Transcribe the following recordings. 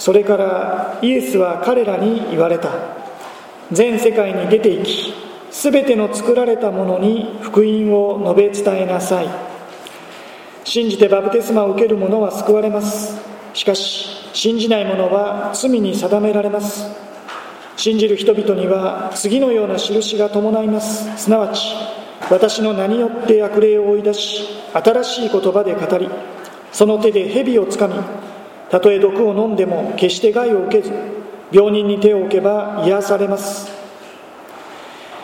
それからイエスは彼らに言われた。全世界に出て行き全ての作られたものに福音を述べ伝えなさい。信じてバプテスマを受ける者は救われます。しかし信じない者は罪に定められます。信じる人々には次のような印が伴います。すなわち私の名によって悪霊を追い出し新しい言葉で語りその手で蛇をつかみたとえ毒を飲んでも決して害を受けず病人に手を置けば癒されます。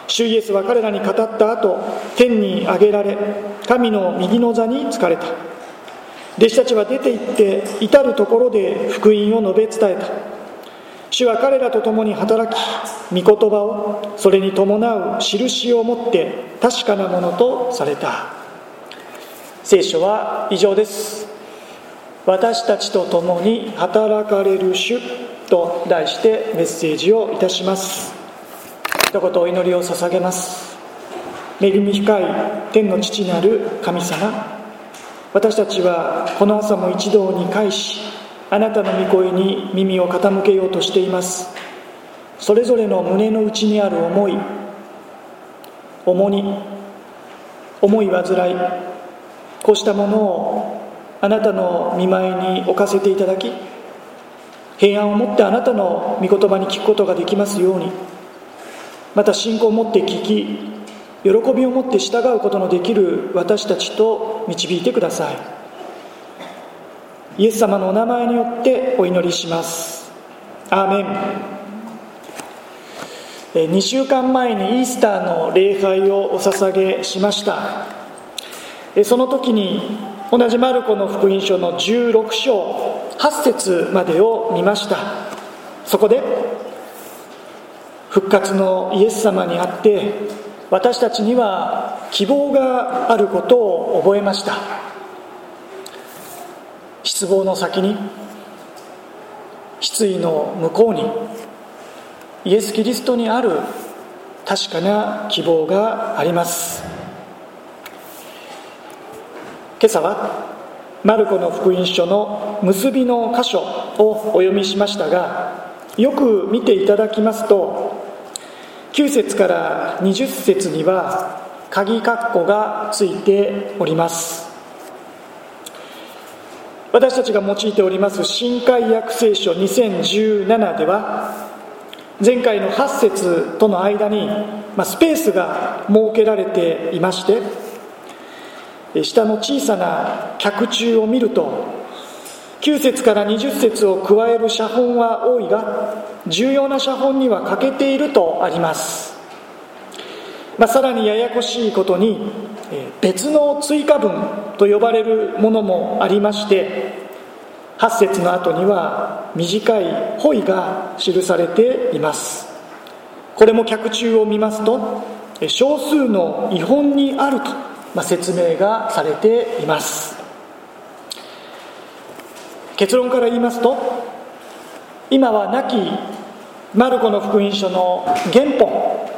主イエスは彼らに語った後天に上げられ神の右の座に就かれた。弟子たちは出て行って至る所で福音を述べ伝えた。主は彼らと共に働き御言葉をそれに伴う印をもって確かなものとされた。聖書は以上です。私たちと共に働かれる主と題してメッセージをいたします。一言お祈りを捧げます。恵み深い天の父なる神様。私たちはこの朝も一堂に会しあなたの御声に耳を傾けようとしています。それぞれの胸の内にある思い。重荷。思い煩い。こうしたものをあなたの見舞いに置かせていただき平安を持ってあなたの御言葉に聞くことができますようにまた信仰を持って聞き喜びを持って従うことのできる私たちと導いてください。イエス様のお名前によってお祈りします。アーメン。2週間前にイースターの礼拝をお捧げしました。その時に同じマルコの福音書の16章8節までを見ました。そこで復活のイエス様にあって私たちには希望があることを覚えました。失望の先に失意の向こうにイエス・キリストにある確かな希望があります。今朝はマルコの福音書の結びの箇所をお読みしましたがよく見ていただきますと9節から20節には鍵括弧がついております。私たちが用いております新海約聖書2017では前回の8節との間に、まスペースが設けられていまして下の小さな脚注を見ると9節から20節を加える写本は多いが重要な写本には欠けているとあります、まあ、さらにややこしいことに別の追加文と呼ばれるものもありまして8節の後には短い「ほい」が記されています。これも脚注を見ますと少数の違本にあると、ま、説明がされています。結論から言いますと今は亡きマルコの福音書の原本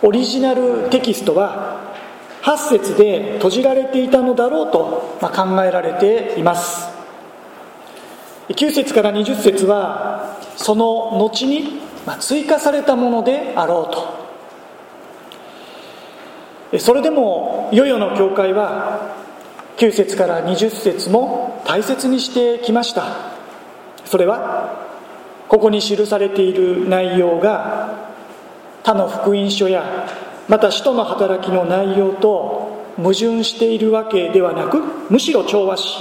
オリジナルテキストは8節で閉じられていたのだろうと、ま考えられています。9節から20節はその後に、追加されたものであろうと。それでもいよいよの教会は9節から20節も大切にしてきました。それはここに記されている内容が他の福音書やまた使徒の働きの内容と矛盾しているわけではなくむしろ調和し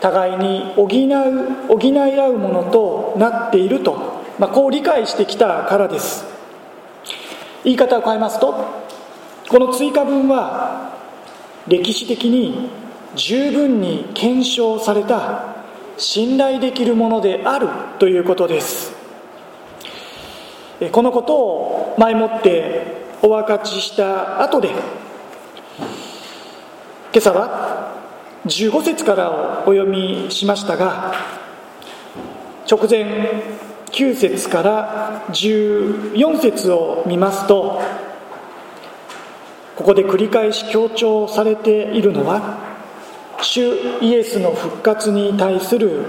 互いに補う補い合うものとなっていると、まあ、こう理解してきたからです。言い方を変えますとこの追加文は歴史的に十分に検証された信頼できるものであるということです。このことを前もってお分かちした後で今朝は15節からお読みしましたが直前9節から14節を見ますとここで繰り返し強調されているのは主イエスの復活に対する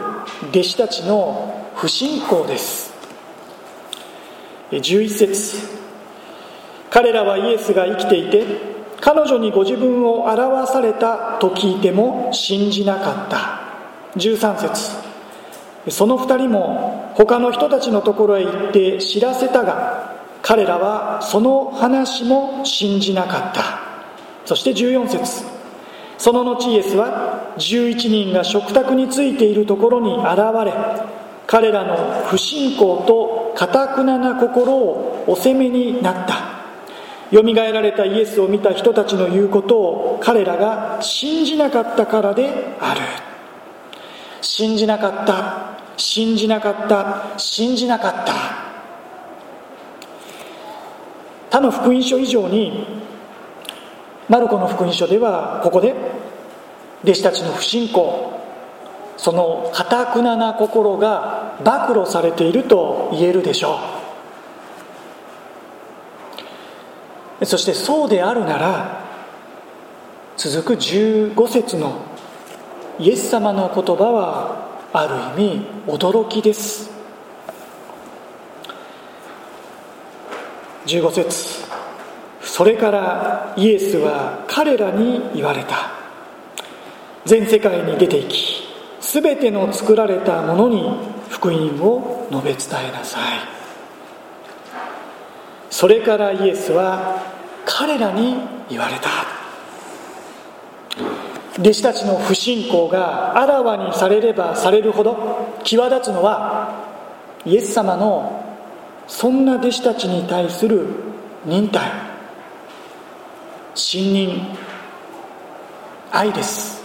弟子たちの不信仰です。11節。彼らはイエスが生きていて彼女にご自分を表されたと聞いても信じなかった。13節。その2人も他の人たちのところへ行って知らせたが彼らはその話も信じなかった。そして14節。その後イエスは11人が食卓についているところに現れ彼らの不信仰とかたくなな心をお責めになった。よみがえられたイエスを見た人たちの言うことを彼らが信じなかったからである。信じなかった信じなかった信じなかった。他の福音書以上にマルコの福音書ではここで弟子たちの不信仰そのかたくなな心が暴露されていると言えるでしょう。そしてそうであるなら続く15節のイエス様の言葉はある意味驚きです。15節。それからイエスは彼らに言われた。全世界に出て行き全ての作られたものに福音を述べ伝えなさい。それからイエスは彼らに言われた。弟子たちの不信仰があらわにされればされるほど際立つのはイエス様のそんな弟子たちに対する忍耐信任愛です。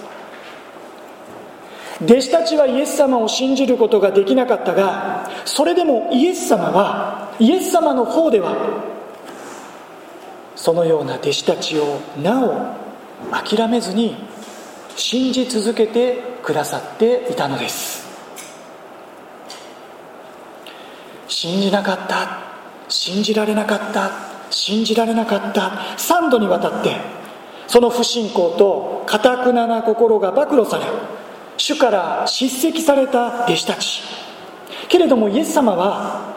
弟子たちはイエス様を信じることができなかったがそれでもイエス様はイエス様の方ではそのような弟子たちをなお諦めずに信じ続けてくださっていたのです。信じなかった。信じられなかった。信じられなかった。3度にわたってその不信仰とかたくなな心が暴露され主から叱責された弟子たち。けれどもイエス様は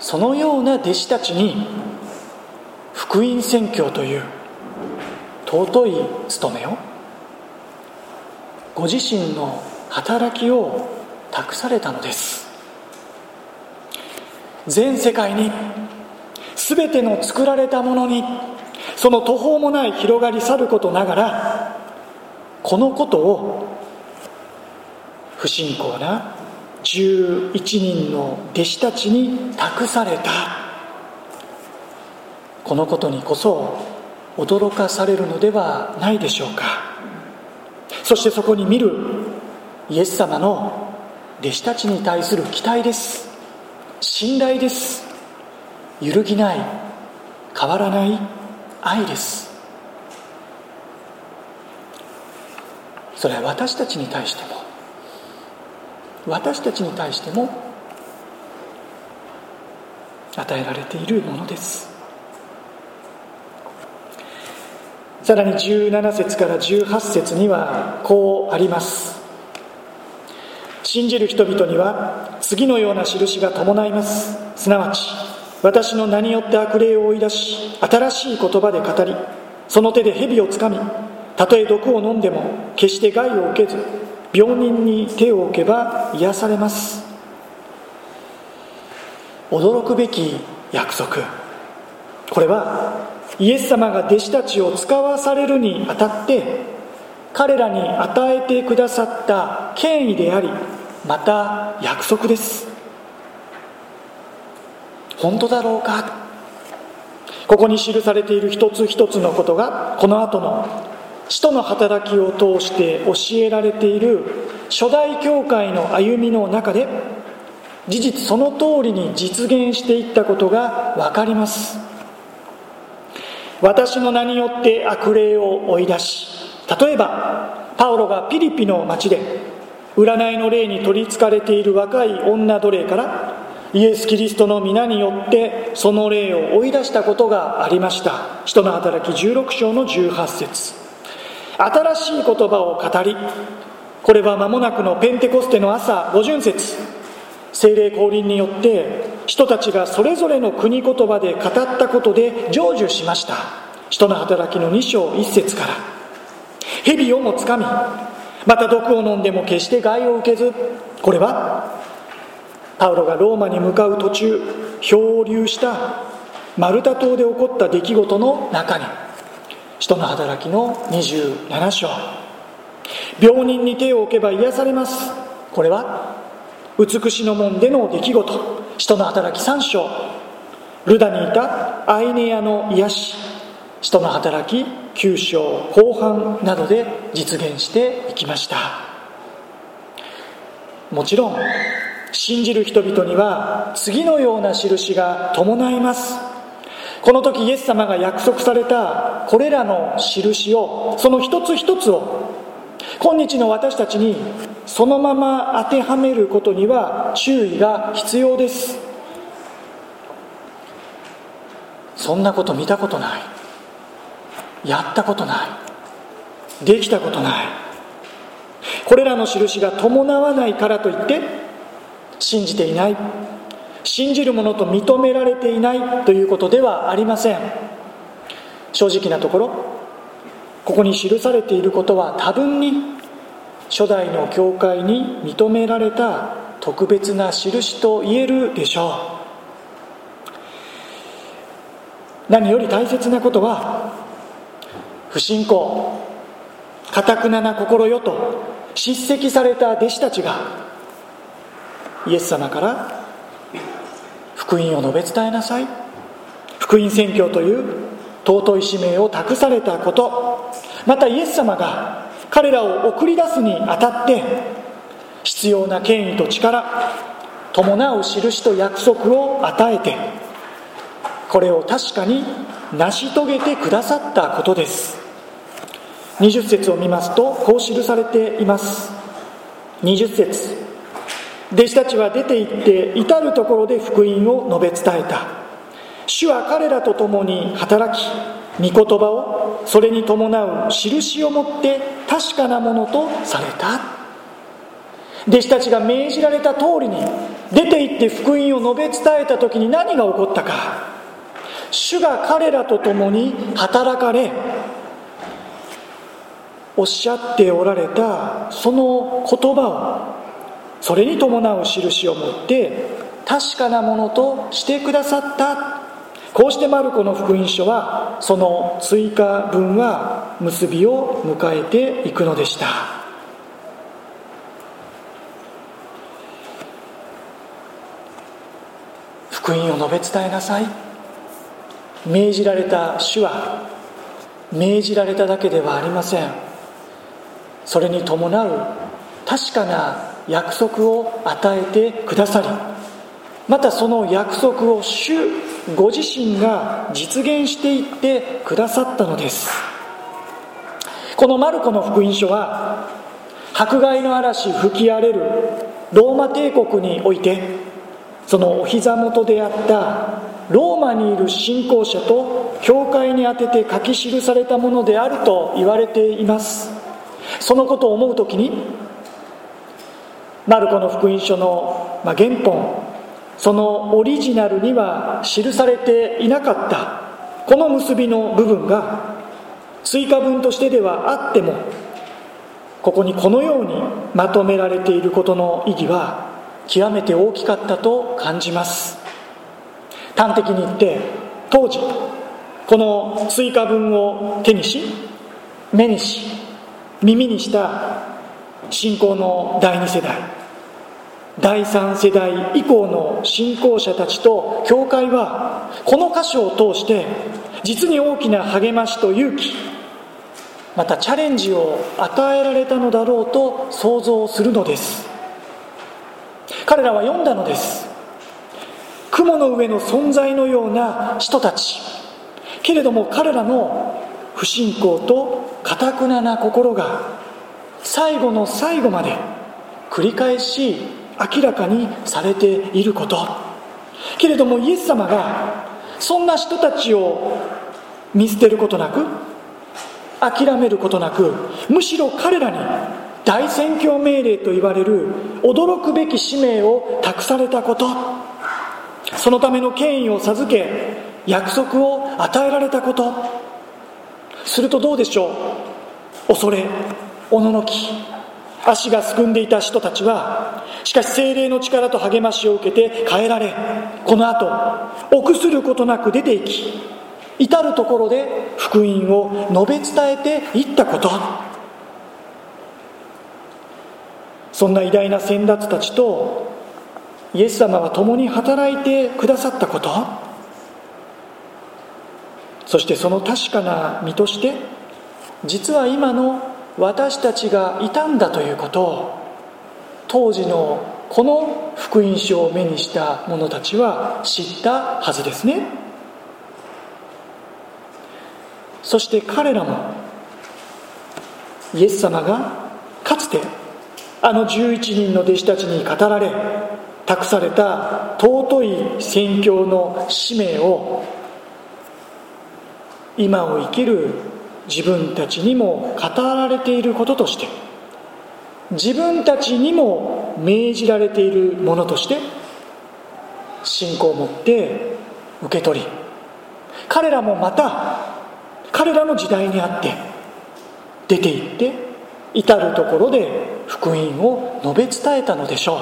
そのような弟子たちに福音宣教という尊い務めをご自身の働きを託されたのです。全世界に全ての作られたものにその途方もない広がり去ることながらこのことを不信仰な11人の弟子たちに託された。このことにこそ驚かされるのではないでしょうか。そしてそこに見るイエス様の弟子たちに対する期待です。信頼です。揺るぎない。変わらない。愛です。それは私たちに対しても。私たちに対しても。与えられているものです。さらに17節から18節にはこうあります。信じる人々には次のような印が伴います。すなわち私の名によって悪霊を追い出し新しい言葉で語りその手で蛇をつかみたとえ毒を飲んでも決して害を受けず病人に手を置けば癒されます。驚くべき約束。これはイエス様が弟子たちを使わされるにあたって彼らに与えてくださった権威でありまた約束です。本当だろうか。ここに記されている一つ一つのことがこの後の使徒の働きを通して教えられている初代教会の歩みの中で事実その通りに実現していったことが分かります。私の名によって悪霊を追い出し例えばパウロがピリピの町で占いの霊に取りつかれている若い女奴隷からイエス・キリストの皆によってその霊を追い出したことがありました。使徒の働き16章の18節。新しい言葉を語りこれは間もなくのペンテコステの朝五巡節。精霊降臨によって人たちがそれぞれの国言葉で語ったことで成就しました。人の働きの2章1節から。蛇をもつかみまた毒を飲んでも決して害を受けず。これはパウロがローマに向かう途中漂流したマルタ島で起こった出来事の中に人の働きの27章。病人に手を置けば癒されます。これは美しの門での出来事。人の働き3章。ルダにいたアイネアの癒し。人の働き9章後半などで実現していきました。もちろん信じる人々には次のような印が伴います。この時イエス様が約束されたこれらの印をその一つ一つを今日の私たちにそのまま当てはめることには注意が必要です。そんなこと見たことない。やったことない。できたことない。これらの印が伴わないからといって信じていない。信じる者と認められていない。ということではありません。正直なところここに記されていることは多分に初代の教会に認められた特別な印と言えるでしょう。何より大切なことは不信仰。かたくなな心よと叱責された弟子たちがイエス様から福音を述べ伝えなさい。福音宣教という尊い使命を託されたこと。またイエス様が彼らを送り出すにあたって必要な権威と力伴う印と約束を与えてこれを確かに成し遂げてくださったことです。20節を見ますとこう記されています。20節。弟子たちは出て行って至る所で福音を述べ伝えた。主は彼らと共に働き御言葉をそれに伴う印をもって確かなものとされた。弟子たちが命じられた通りに出て行って福音を述べ伝えた時に何が起こったか。主が彼らと共に働かれおっしゃっておられたその言葉をそれに伴う印を持って確かなものとしてくださった。こうしてマルコの福音書はその追加文は結びを迎えていくのでした。福音を述べ伝えなさい。命じられた主は命じられただけではありません。それに伴う確かな約束を与えてくださりまたその約束を主ご自身が実現していってくださったのです。このマルコの福音書は迫害の嵐吹き荒れるローマ帝国においてそのお膝元であったローマにいる信仰者と教会に宛てて書き記されたものであると言われています。そのことを思う時にマルコの福音書の原本そのオリジナルには記されていなかったこの結びの部分が追加文としてではあってもここにこのようにまとめられていることの意義は極めて大きかったと感じます。端的に言って当時この追加文を手にし目にし耳にした信仰の第二世代第3世代以降の信仰者たちと教会はこの箇所を通して実に大きな励ましと勇気またチャレンジを与えられたのだろうと想像するのです。彼らは読んだのです。雲の上の存在のような人たち。けれども彼らの不信仰とかたくなな心が最後の最後まで繰り返し明らかにされていること。けれどもイエス様がそんな人たちを見捨てることなく諦めることなくむしろ彼らに大宣教命令と言われる驚くべき使命を託されたこと。そのための権威を授け約束を与えられたこと。するとどうでしょう？恐れおののき足がすくんでいた人たちはしかし精霊の力と励ましを受けて変えられこの後臆することなく出て行き至る所で福音を述べ伝えていったこと。そんな偉大な先達たちとイエス様は共に働いてくださったこと。そしてその確かな身として実は今の私たちがいたんだということを当時のこの福音書を目にした者たちは知ったはずですね。そして彼らもイエス様がかつてあの11人の弟子たちに語られ託された尊い宣教の使命を今を生きる自分たちにも語られていることとして自分たちにも命じられているものとして信仰を持って受け取り彼らもまた彼らの時代にあって出て行って至る所で福音を述べ伝えたのでしょう。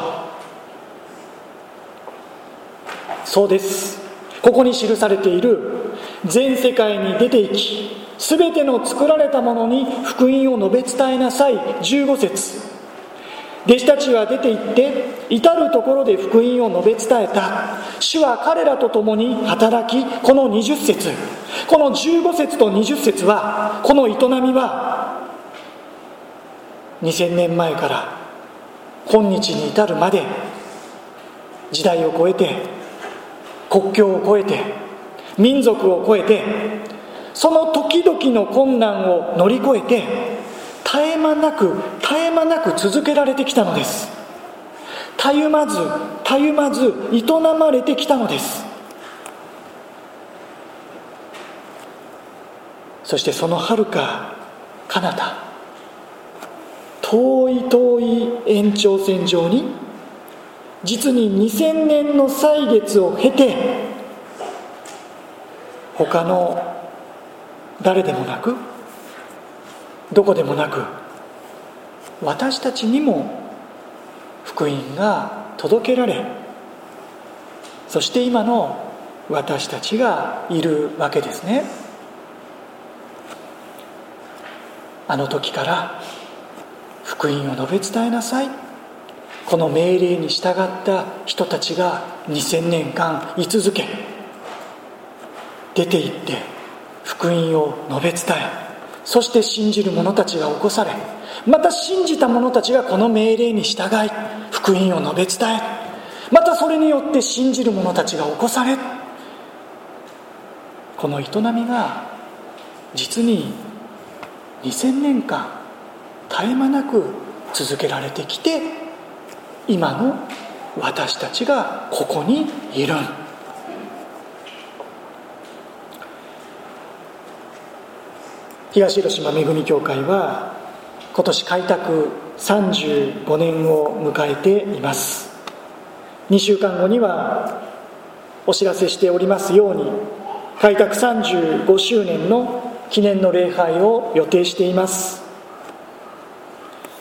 そうです。ここに記されている全世界に出て行き全ての作られたものに福音を述べ伝えなさい。15節。弟子たちは出て行って至る所で福音を述べ伝えた。主は彼らと共に働きこの20節。この15節と20節はこの営みは2000年前から今日に至るまで時代を超えて国境を越えて民族を超えてその時々の困難を乗り越えて絶え間なく絶え間なく続けられてきたのです。たゆまずたゆまず営まれてきたのです。そしてそのはるか彼方遠い遠い延長線上に実に2000年の歳月を経て他の誰でもなくどこでもなく私たちにも福音が届けられそして今の私たちがいるわけですね。あの時から福音を述べ伝えなさい。この命令に従った人たちが2000年間居続け出て行って福音を述べ伝えそして信じる者たちが起こされまた信じた者たちがこの命令に従い福音を述べ伝えまたそれによって信じる者たちが起こされこの営みが実に2000年間絶え間なく続けられてきて今の私たちがここにいる。ん東広島恵み協会は今年開拓35年を迎えています。2週間後にはお知らせしておりますように開拓35周年の記念の礼拝を予定しています。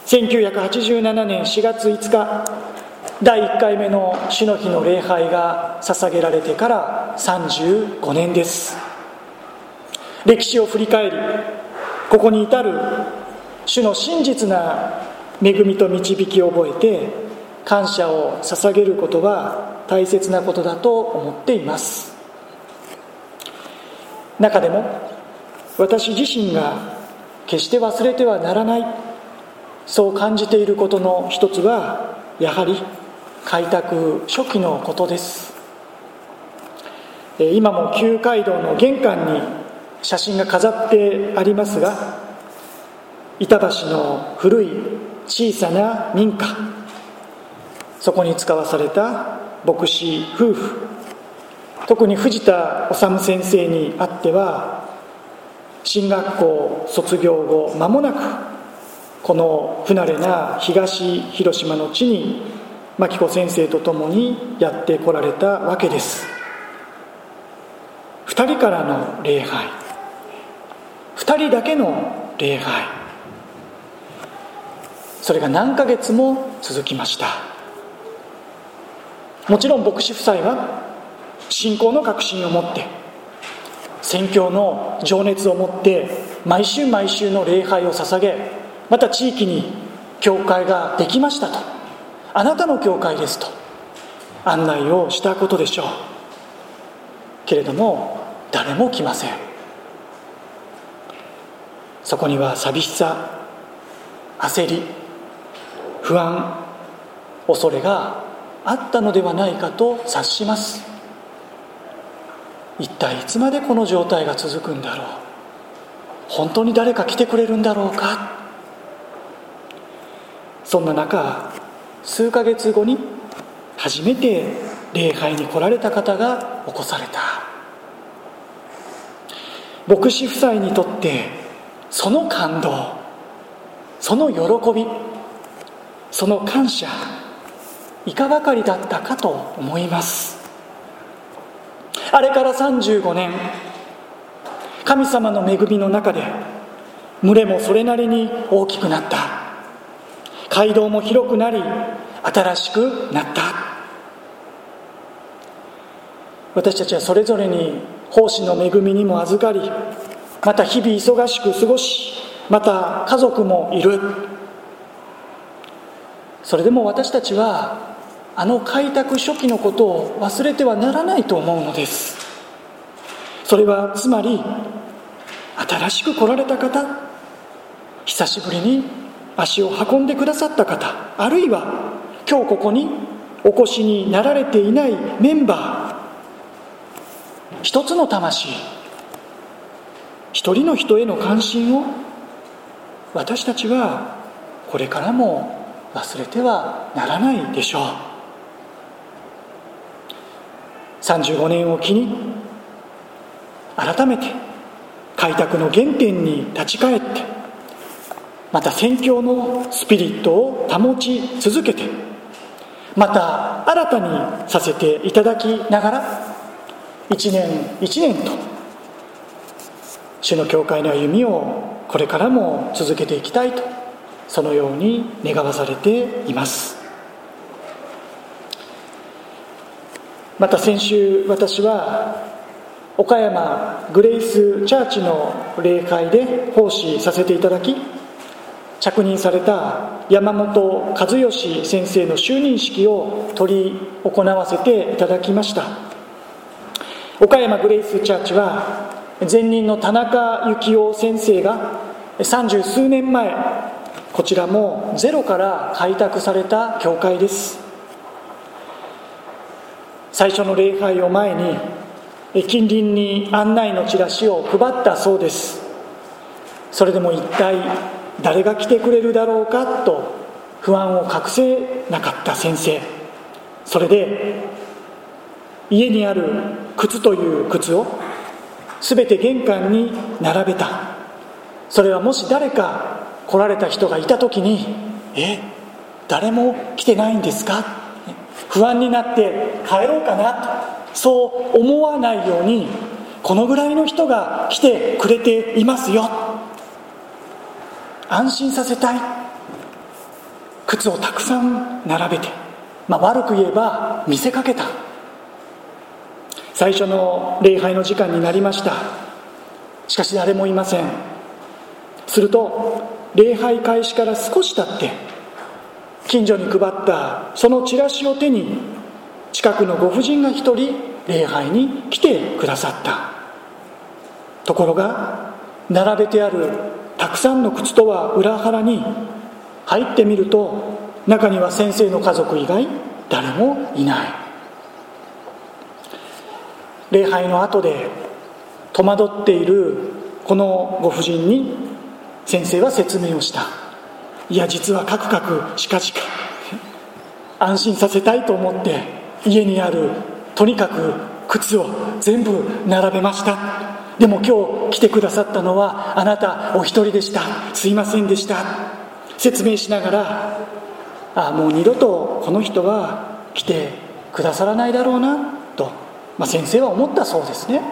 1987年4月5日第1回目の主の日の礼拝が捧げられてから35年です。歴史を振り返りここに至る主の真実な恵みと導きを覚えて感謝を捧げることは大切なことだと思っています。中でも私自身が決して忘れてはならないそう感じていることの一つはやはり開拓初期のことです。今も旧街道の玄関に写真が飾ってありますが板橋の古い小さな民家。そこに使わされた牧師夫婦。特に藤田治先生にあっては進学校卒業後間もなくこの不慣れな東広島の地に牧子先生と共にやってこられたわけです。2人からの礼拝。2人だけの礼拝。それが何ヶ月も続きました。もちろん牧師夫妻は信仰の確信を持って宣教の情熱を持って毎週毎週の礼拝を捧げまた地域に教会ができましたと。あなたの教会ですと案内をしたことでしょう。けれども誰も来ません。そこには寂しさ焦り不安恐れがあったのではないかと察します。一体いつまでこの状態が続くんだろう。本当に誰か来てくれるんだろうか。そんな中数ヶ月後に初めて礼拝に来られた方が起こされた。牧師夫妻にとってその感動その喜びその感謝いかばかりだったかと思います。あれから35年神様の恵みの中で群れもそれなりに大きくなった。街道も広くなり新しくなった。私たちはそれぞれに奉仕の恵みにも預かりまた日々忙しく過ごしまた家族もいる。それでも私たちはあの開拓初期のことを忘れてはならないと思うのです。それはつまり新しく来られた方久しぶりに足を運んでくださった方あるいは今日ここにお越しになられていないメンバー。一つの魂。一人の人への関心を私たちはこれからも忘れてはならないでしょう。35年を機に改めて開拓の原点に立ち返ってまた宣教のスピリットを保ち続けてまた新たにさせていただきながら一年一年と主の教会の歩みをこれからも続けていきたいとそのように願わされています。また先週私は岡山グレイスチャーチの礼会で奉仕させていただき着任された山本和義先生の就任式を執り行わせていただきました。岡山グレイスチャーチは前任の田中幸雄先生が三十数年前こちらもゼロから開拓された教会です。最初の礼拝を前に近隣に案内のチラシを配ったそうです。それでも一体誰が来てくれるだろうかと不安を隠せなかった先生。それで家にある靴という靴を全て玄関に並べた。それはもし誰か来られた人がいた時に「え誰も来てないんですか?」不安になって帰ろうかな？とそう思わないようにこのぐらいの人が来てくれていますよ。安心させたい。靴をたくさん並べて、まあ、悪く言えば見せかけた。最初の礼拝の時間になりました。しかし誰もいません。すると礼拝開始から少し経って近所に配ったそのチラシを手に近くのご婦人が一人礼拝に来てくださった。ところが並べてあるたくさんの靴とは裏腹に入ってみると中には先生の家族以外誰もいない。礼拝の後で戸惑っているこのご婦人に先生は説明をした。いや実はカクカクしかしか。安心させたいと思って家にあるとにかく靴を全部並べました。でも今日来てくださったのはあなたお一人でした。すいませんでした。説明しながらあもう二度とこの人は来てくださらないだろうなと、まあ、先生は思ったそうですね。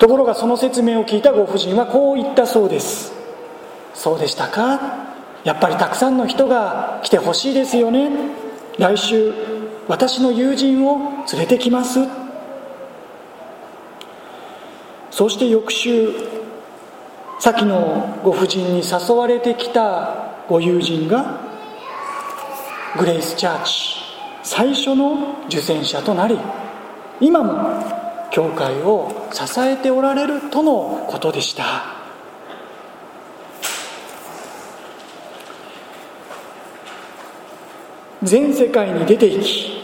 ところがその説明を聞いたご婦人はこう言ったそうです。そうでしたか？やっぱりたくさんの人が来てほしいですよね。来週私の友人を連れてきます。そして翌週先のご婦人に誘われてきたご友人がグレイスチャーチ。最初の受選者となり今も教会を支えておられるとのことでした。全世界に出て行き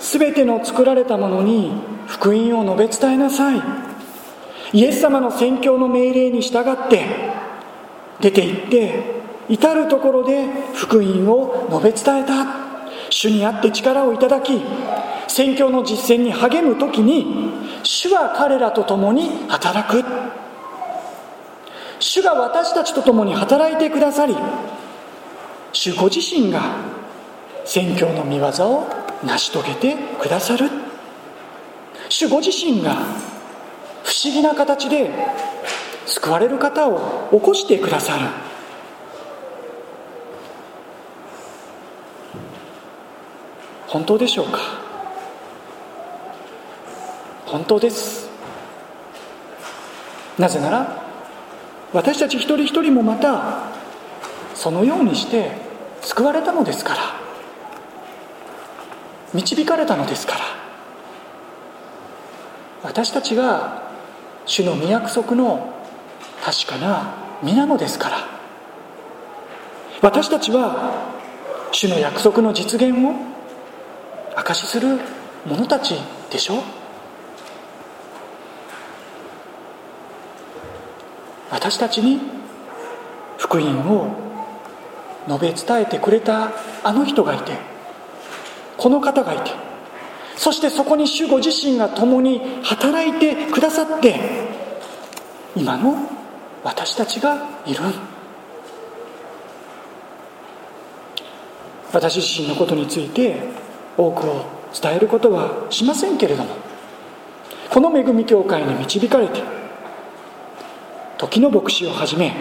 全ての作られたものに福音を述べ伝えなさい。イエス様の宣教の命令に従って出て行って至る所で福音を述べ伝えた。主にあって力をいただき宣教の実践に励む時に主は彼らと共に働く。主が私たちと共に働いてくださり主ご自身が宣教の見業を成し遂げてくださる。主ご自身が不思議な形で救われる方を起こしてくださる。本当でしょうか？本当です。なぜなら私たち一人一人もまたそのようにして救われたのですから。導かれたのですから。私たちが主の御約束の確かな身なのですから。私たちは主の約束の実現を証しする者たちでしょ？私たちに福音を述べ伝えてくれたあの人がいてこの方がいてそしてそこに主ご自身が共に働いてくださって今の私たちがいる。私自身のことについて多くを伝えることはしませんけれどもこの恵み教会に導かれて時の牧師をはじめ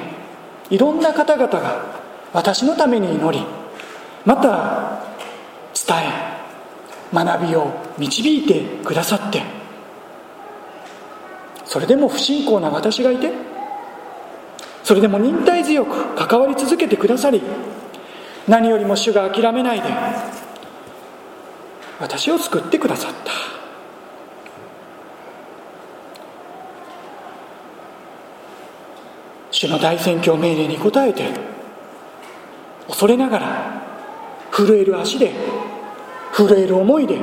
いろんな方々が私のために祈りまた伝え学びを導いてくださってそれでも不信仰な私がいてそれでも忍耐強く関わり続けてくださり何よりも主が諦めないで私を救ってくださった。主の大宣教命令に応えて恐れながら震える足で震える思いで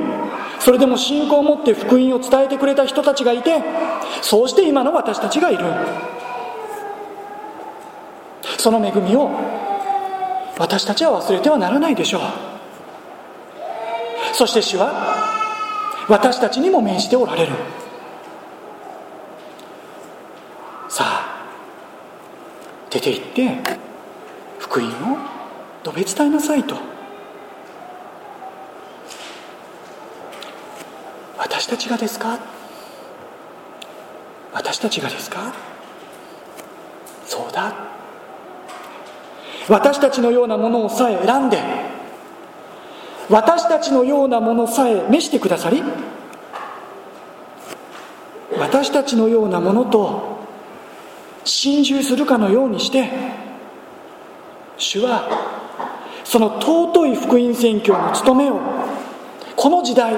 それでも信仰を持って福音を伝えてくれた人たちがいてそうして今の私たちがいる。その恵みを私たちは忘れてはならないでしょう。そして主は私たちにも命じておられる。さあ出て行って福音を述べ伝えなさいと。私たちがですか？私たちがですか？そうだ。私たちのようなものをさえ選んで私たちのようなものさえ召してくださり私たちのようなものと心中するかのようにして主はその尊い福音宣教の務めをこの時代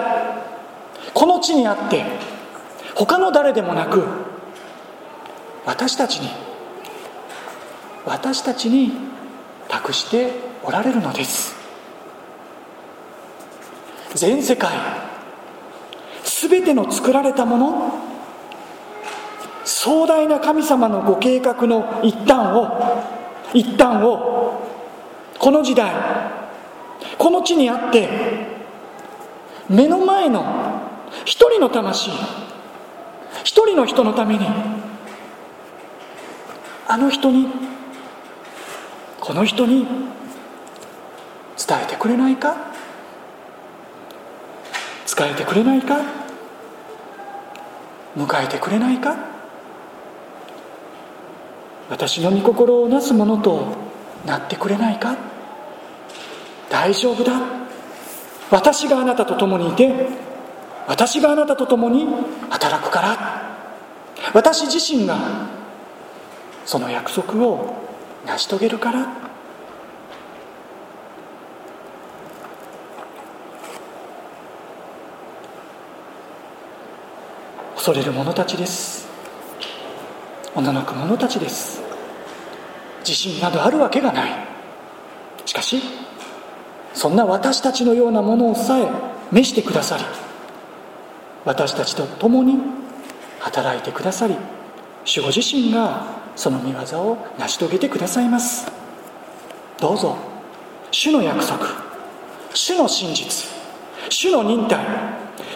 この地にあって他の誰でもなく私たちに私たちに託しておられるのです。全世界。全ての作られたもの。壮大な神様のご計画の一端を一端をこの時代この地にあって目の前の一人の魂一人の人のためにあの人にこの人に伝えてくれないか？使えてくれないか？迎えてくれないか？私の御心をなすものとなってくれないか？大丈夫だ。私があなたと共にいて私があなたと共に働くから。私自身がその約束を成し遂げるから。恐れる者たちです。おののく者たちです。自信などあるわけがない。しかしそんな私たちのようなものをさえ召してくださり私たちと共に働いてくださり主ご自身がその御業を成し遂げてくださいます。どうぞ主の約束主の真実主の忍耐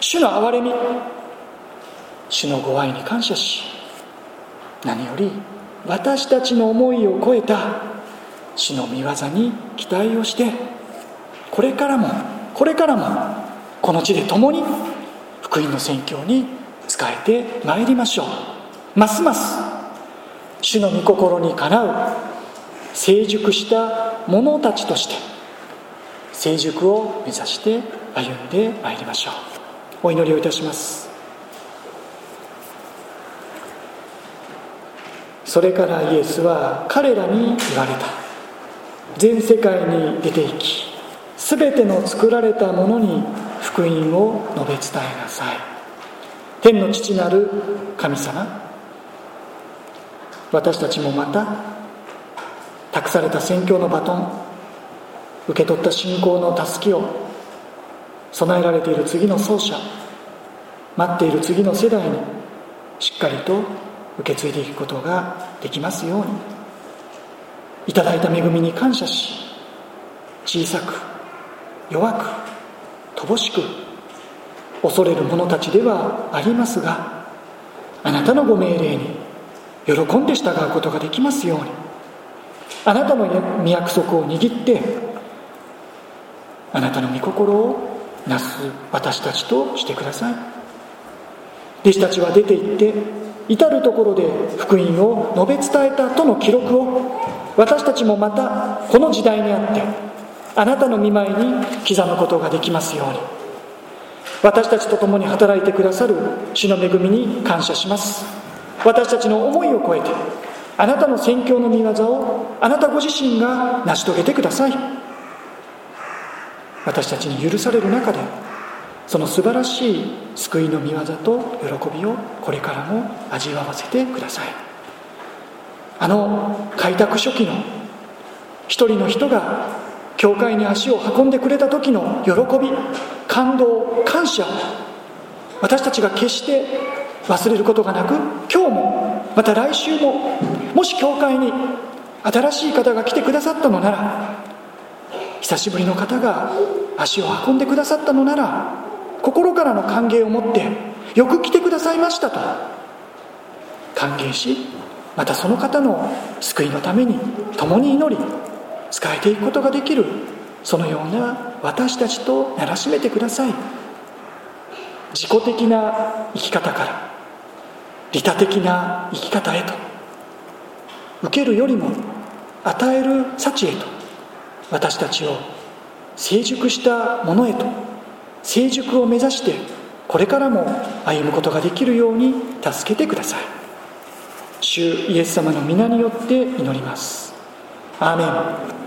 主の憐れみ主のご愛に感謝し何より私たちの思いを超えた主の御業に期待をしてこれからもこれからもこの地で共に福音の宣教に仕えてまいりましょう。ますます主の御心にかなう成熟した者たちとして成熟を目指して歩んでまいりましょう。お祈りをいたします。それからイエスは彼らに言われた。全世界に出て行き全ての作られたものに福音を述べ伝えなさい。天の父なる神様私たちもまた託された宣教のバトン受け取った信仰のたすきを備えられている次の奏者待っている次の世代にしっかりと受け継いでいくことができますように。いただいた恵みに感謝し小さく弱く乏しく恐れる者たちではありますがあなたのご命令に喜んで従うことができますように。あなたの御約束を握ってあなたの御心をなす私たちとしてください。弟子たちは出て行って至る所で福音を述べ伝えたとの記録を私たちもまたこの時代にあってあなたの見舞いに刻むことができますように。私たちと共に働いてくださる主の恵みに感謝します。私たちの思いを超えてあなたの宣教の御業をあなたご自身が成し遂げてください。私たちに許される中でその素晴らしい救いの御業と喜びをこれからも味わわせてください。あの開拓初期の一人の人が教会に足を運んでくれた時の喜び感動感謝私たちが決して忘れることがなく今日もまた来週ももし教会に新しい方が来てくださったのなら久しぶりの方が足を運んでくださったのなら心からの歓迎を持ってよく来てくださいましたと。歓迎しまたその方の救いのために共に祈り使えていくことができるそのような私たちとならしめてください。自己的な生き方から利他的な生き方へと受けるよりも与える幸へと私たちを成熟したものへと成熟を目指してこれからも歩むことができるように助けてください。主イエス様の皆によって祈ります。アーメン。